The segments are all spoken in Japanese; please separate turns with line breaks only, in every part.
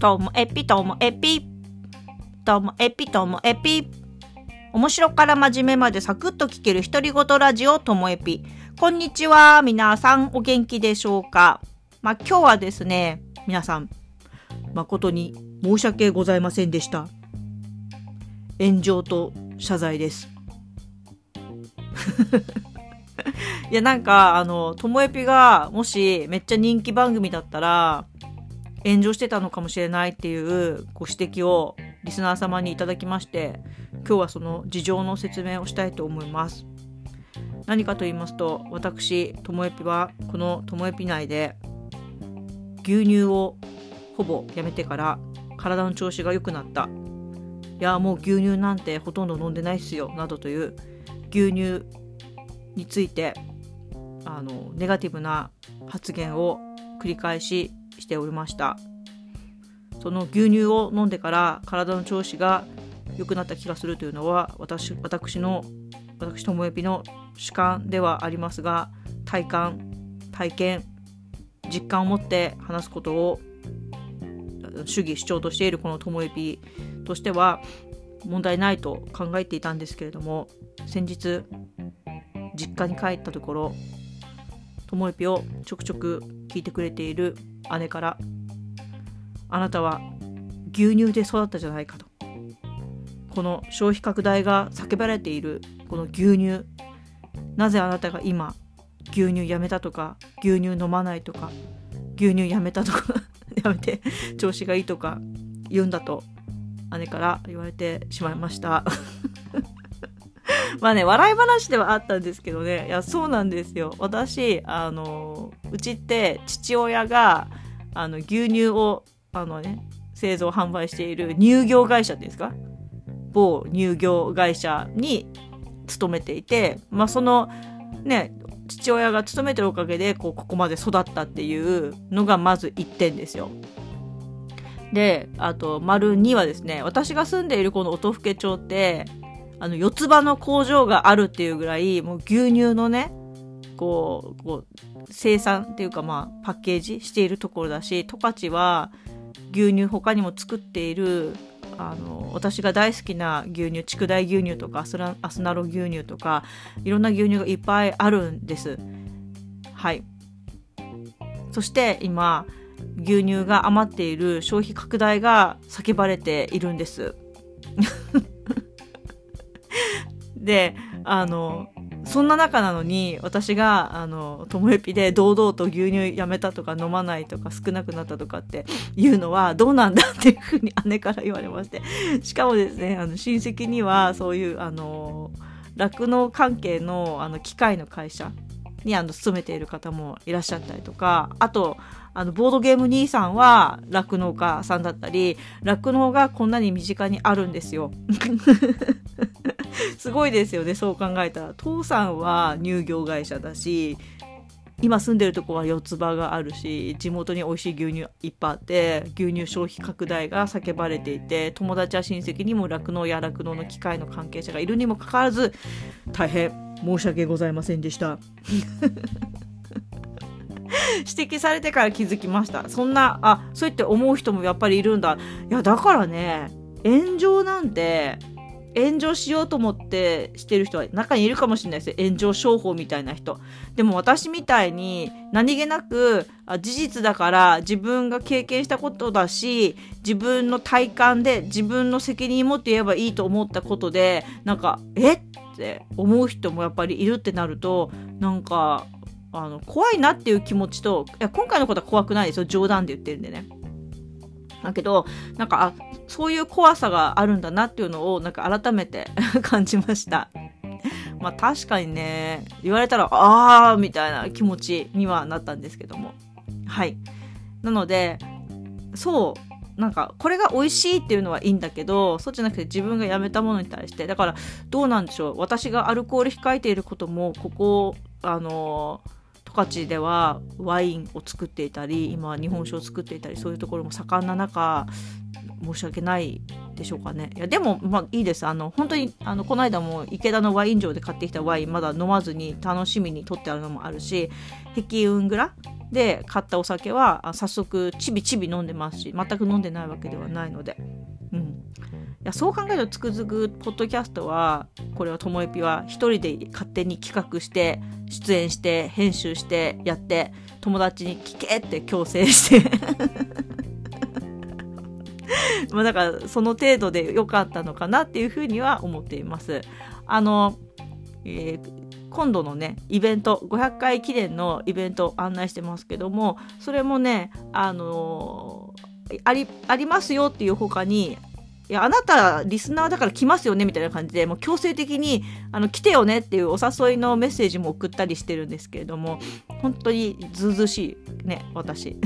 ともえぴともえぴ。ともえぴともえぴ。面白から真面目までサクッと聞ける独り言ラジオともえぴ。こんにちは。皆さんお元気でしょうか？まあ、今日はですね、皆さん、誠に申し訳ございませんでした。炎上と謝罪です。いや、なんか、あの、ともえぴが、もし、めっちゃ人気番組だったら、炎上してたのかもしれないっていうご指摘をリスナー様にいただきまして、今日はその事情の説明をしたいと思います。何かと言いますと、私、ともえぴは、このともえぴ内で、牛乳をほぼやめてから、体の調子が良くなった。いや、もう牛乳なんてほとんど飲んでないっすよ、などという牛乳についてあのネガティブな発言を繰り返しておりました。その牛乳を飲んでから体の調子が良くなった気がするというのは私私の私ともえぴの主観ではありますが体感体験実感を持って話すことを主義主張としているこのともえぴとしては問題ないと考えていたんですけれども先日実家に帰ったところともえぴをちょくちょく聞いてくれている姉から「あなたは牛乳で育ったじゃないか」とこの消費拡大が叫ばれているこの牛乳なぜあなたが今牛乳やめたとか牛乳飲まないとか牛乳やめたとか やめて調子がいいとか言うんだと姉から言われてしまいました。まあね、笑い話ではあったんですけどね、いや、そうなんですよ。私、あの、うちって父親が、あの、牛乳を、あのね、製造販売している乳業会社ですか？某乳業会社に勤めていて、まあその、ね、父親が勤めてるおかげで、こう、ここまで育ったっていうのがまず1点ですよ。で、あと、丸2はですね、私が住んでいるこの音更町って、あの、四つ葉の工場があるっていうぐらい、もう牛乳のね、こう、こう、生産っていうかまあ、パッケージしているところだし、十勝は牛乳他にも作っている、あの、私が大好きな牛乳、筑大牛乳とかアスラ、アスナロ牛乳とか、いろんな牛乳がいっぱいあるんです。はい。そして今、牛乳が余っている消費拡大が叫ばれているんです。で、あの、そんな中なのに、私が、あの、ともえぴで堂々と牛乳やめたとか飲まないとか少なくなったとかっていうのはどうなんだっていうふうに姉から言われまして。しかもですね、あの、親戚にはそういう、あの、酪農関係の、あの、機械の会社に、あの、勤めている方もいらっしゃったりとか、あと、あの、ボードゲーム兄さんは酪農家さんだったり、酪農がこんなに身近にあるんですよ。すごいですよね、そう考えたら。父さんは乳業会社だし、今住んでるとこは四つ葉があるし、地元に美味しい牛乳いっぱいあって、牛乳消費拡大が叫ばれていて、友達や親戚にも酪農や酪農の機械の関係者がいるにもかかわらず、大変申し訳ございませんでした。指摘されてから気づきました。そんな、あ、そうやって思う人もやっぱりいるんだ。いや、だからね、炎上なんて、炎上しようと思ってしてる人は中にいるかもしれないですよ。炎上商法みたいな人。でも私みたいに何気なく事実だから自分が経験したことだし、自分の体感で自分の責任持って言えばいいと思ったことで、なんか、えって思う人もやっぱりいるってなると、なんか、あの、怖いなっていう気持ちと、いや、今回のことは怖くないですよ。冗談で言ってるんでね。だけど、なんか、あ、そういう怖さがあるんだなっていうのを、なんか改めて 感じました。まあ確かにね、言われたら、あーみたいな気持ちにはなったんですけども。はい。なので、そう、なんか、これが美味しいっていうのはいいんだけど、そうじゃなくて自分がやめたものに対して、だから、どうなんでしょう。私がアルコール控えていることも、ここ、あの十勝ではワインを作っていたり今は日本酒を作っていたりそういうところも盛んな中申し訳ないでしょうかね。いやでもまあいいです。あの本当にあのこの間も池田のワイン場で買ってきたワインまだ飲まずに楽しみに取ってあるのもあるし壁運蔵で買ったお酒は早速ちびちび飲んでますし全く飲んでないわけではないので、やそう考えるとつくづくポッドキャストはこれはともえぴは一人で勝手に企画して出演して編集してやって友達に聞けって強制して まあだからその程度で良かったのかなっていうふうには思っています。あの、えー今度のねイベント500回記念のイベント案内してますけどもそれもねあのー、ありありますよっていう他にいやあなたリスナーだから来ますよねみたいな感じでもう強制的にあの来てよねっていうお誘いのメッセージも送ったりしてるんですけれども本当にずうずしいね私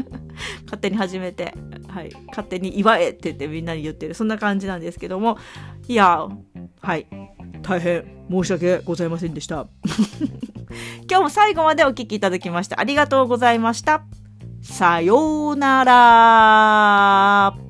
勝手に始めて、はい、勝手に祝えって言ってみんなに言ってるそんな感じなんですけどもいやはい大変申し訳ございませんでした。今日も最後までお聴きいただきましてありがとうございました。さようなら。